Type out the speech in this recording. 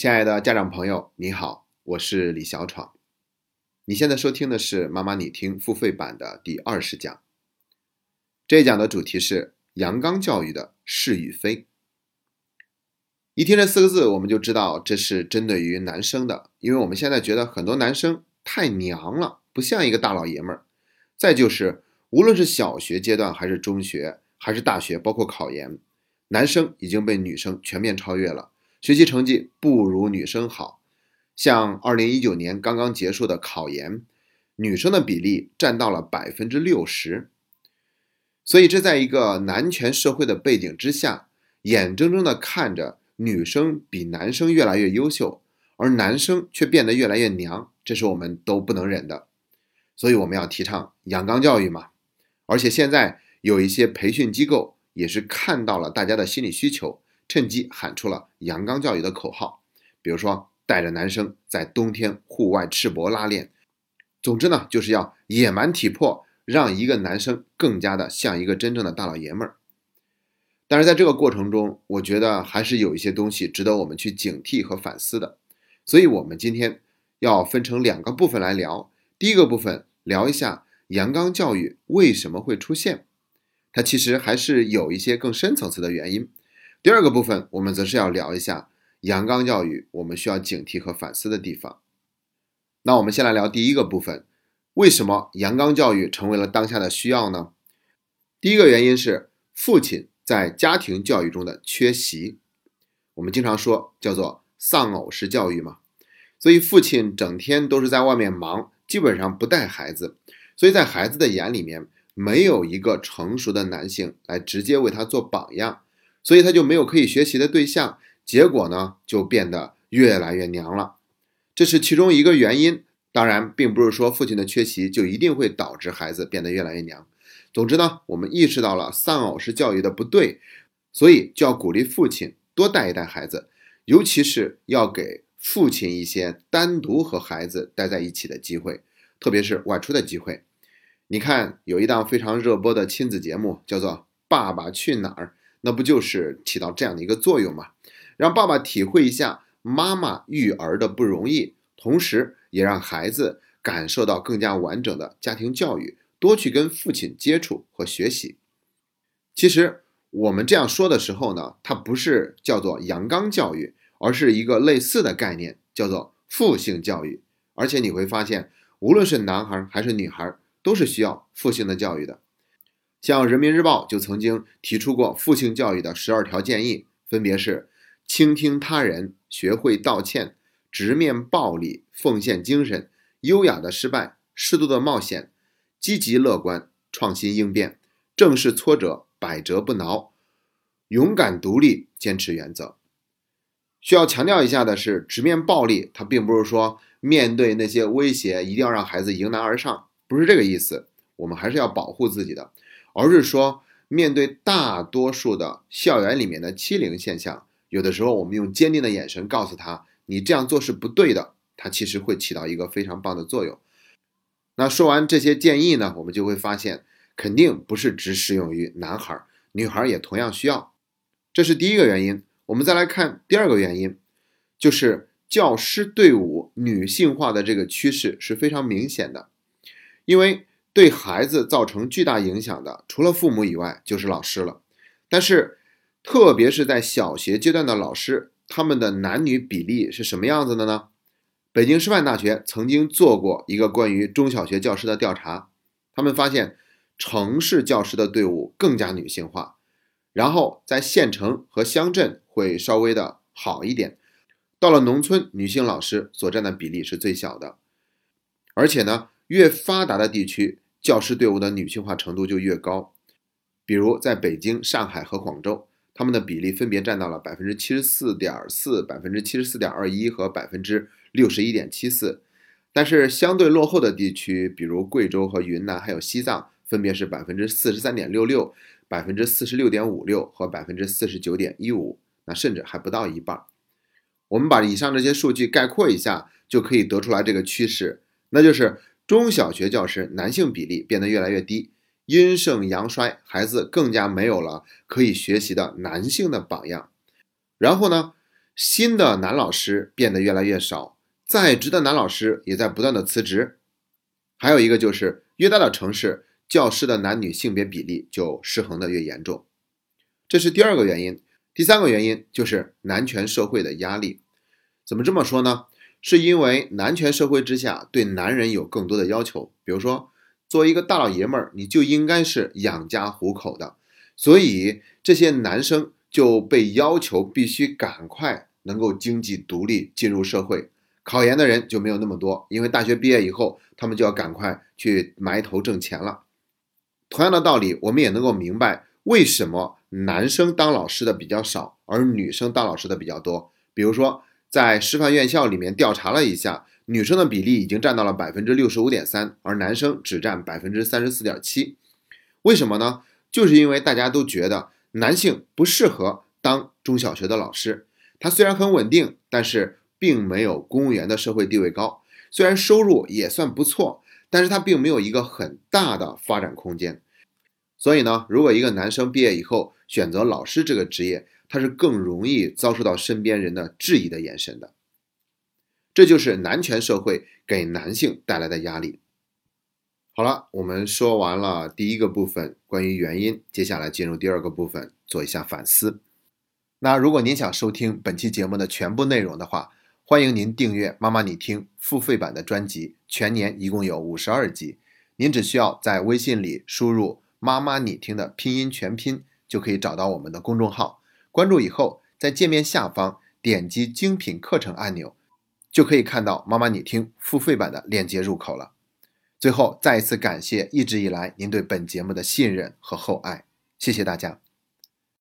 亲爱的家长朋友，你好，我是李小闯。你现在收听的是妈妈你听付费版的第二十讲。这一讲的主题是阳刚教育的是与非。一听这四个字，我们就知道这是针对于男生的，因为我们现在觉得很多男生太娘了，不像一个大老爷们儿。再就是，无论是小学阶段，还是中学，还是大学，包括考研，男生已经被女生全面超越了。学习成绩不如女生好，像二零一九年刚刚结束的考研，女生的比例占到了百分之六十。所以这在一个男权社会的背景之下，眼睁睁的看着女生比男生越来越优秀，而男生却变得越来越娘，这是我们都不能忍的。所以我们要提倡阳刚教育嘛。而且现在有一些培训机构也是看到了大家的心理需求。趁机喊出了阳刚教育的口号，比如说带着男生在冬天户外赤膊拉练，总之呢就是要野蛮体魄，让一个男生更加的像一个真正的大老爷们儿。但是在这个过程中，我觉得还是有一些东西值得我们去警惕和反思的，所以我们今天要分成两个部分来聊。第一个部分聊一下阳刚教育为什么会出现，它其实还是有一些更深层次的原因。第二个部分，我们则是要聊一下阳刚教育我们需要警惕和反思的地方。那我们先来聊第一个部分，为什么阳刚教育成为了当下的需要呢？第一个原因是父亲在家庭教育中的缺席。我们经常说叫做丧偶式教育嘛，所以父亲整天都是在外面忙，基本上不带孩子，所以在孩子的眼里面，没有一个成熟的男性来直接为他做榜样。所以他就没有可以学习的对象，结果呢就变得越来越娘了，这是其中一个原因。当然，并不是说父亲的缺席就一定会导致孩子变得越来越娘。总之呢，我们意识到了丧偶式教育的不对，所以就要鼓励父亲多带一带孩子，尤其是要给父亲一些单独和孩子待在一起的机会，特别是外出的机会。你看，有一档非常热播的亲子节目，叫做《爸爸去哪儿》。那不就是起到这样的一个作用吗？让爸爸体会一下妈妈育儿的不容易，同时也让孩子感受到更加完整的家庭教育，多去跟父亲接触和学习。其实我们这样说的时候呢，它不是叫做阳刚教育，而是一个类似的概念，叫做父性教育。而且你会发现，无论是男孩还是女孩，都是需要父性的教育的。像人民日报就曾经提出过父性教育的十二条建议，分别是：倾听他人，学会道歉，直面暴力，奉献精神，优雅的失败，适度的冒险，积极乐观，创新应变，正视挫折，百折不挠，勇敢独立，坚持原则。需要强调一下的是，直面暴力，它并不是说面对那些威胁一定要让孩子迎难而上，不是这个意思。我们还是要保护自己的。而是说，面对大多数的校园里面的欺凌现象，有的时候我们用坚定的眼神告诉他，你这样做是不对的，它其实会起到一个非常棒的作用。那说完这些建议呢，我们就会发现，肯定不是只适用于男孩，女孩也同样需要。这是第一个原因。我们再来看第二个原因，就是教师队伍女性化的这个趋势是非常明显的，因为。对孩子造成巨大影响的，除了父母以外，就是老师了。但是，特别是在小学阶段的老师，他们的男女比例是什么样子的呢？北京师范大学曾经做过一个关于中小学教师的调查，他们发现城市教师的队伍更加女性化，然后在县城和乡镇会稍微的好一点，到了农村，女性老师所占的比例是最小的，而且呢。越发达的地区，教师队伍的女性化程度就越高。比如在北京、上海和广州，他们的比例分别占到了百分之七十四点四、百分之七十四点二一和百分之六十一点七四。但是相对落后的地区，比如贵州和云南，还有西藏，分别是百分之四十三点六六、百分之四十六点五六和百分之四十九点一五，那甚至还不到一半。我们把以上这些数据概括一下，就可以得出来这个趋势，那就是。中小学教师男性比例变得越来越低，阴盛阳衰，孩子更加没有了可以学习的男性的榜样。然后呢，新的男老师变得越来越少，在职的男老师也在不断的辞职。还有一个就是越大的城市，教师的男女性别比例就失衡的越严重，这是第二个原因。第三个原因就是男权社会的压力。怎么这么说呢？是因为男权社会之下对男人有更多的要求，比如说，作为一个大老爷们儿，你就应该是养家糊口的，所以这些男生就被要求必须赶快能够经济独立进入社会。考研的人就没有那么多，因为大学毕业以后，他们就要赶快去埋头挣钱了。同样的道理，我们也能够明白为什么男生当老师的比较少，而女生当老师的比较多。比如说，在师范院校里面调查了一下，女生的比例已经占到了百分之六十五点三，而男生只占百分之三十四点七。为什么呢？就是因为大家都觉得男性不适合当中小学的老师，他虽然很稳定，但是。并没有公务员的社会地位高，虽然收入也算不错，但是他并没有一个很大的发展空间。所以呢，如果一个男生毕业以后选择老师这个职业，他是更容易遭受到身边人的质疑的眼神的。这就是男权社会给男性带来的压力。好了，我们说完了第一个部分关于原因，接下来进入第二个部分，做一下反思。那如果您想收听本期节目的全部内容的话，欢迎您订阅《妈妈你听》付费版的专辑，全年一共有五十二集。您只需要在微信里输入“妈妈你听”的拼音全拼，就可以找到我们的公众号。关注以后，在界面下方点击精品课程按钮，就可以看到“妈妈你听”付费版的链接入口了。最后，再一次感谢一直以来您对本节目的信任和厚爱，谢谢大家。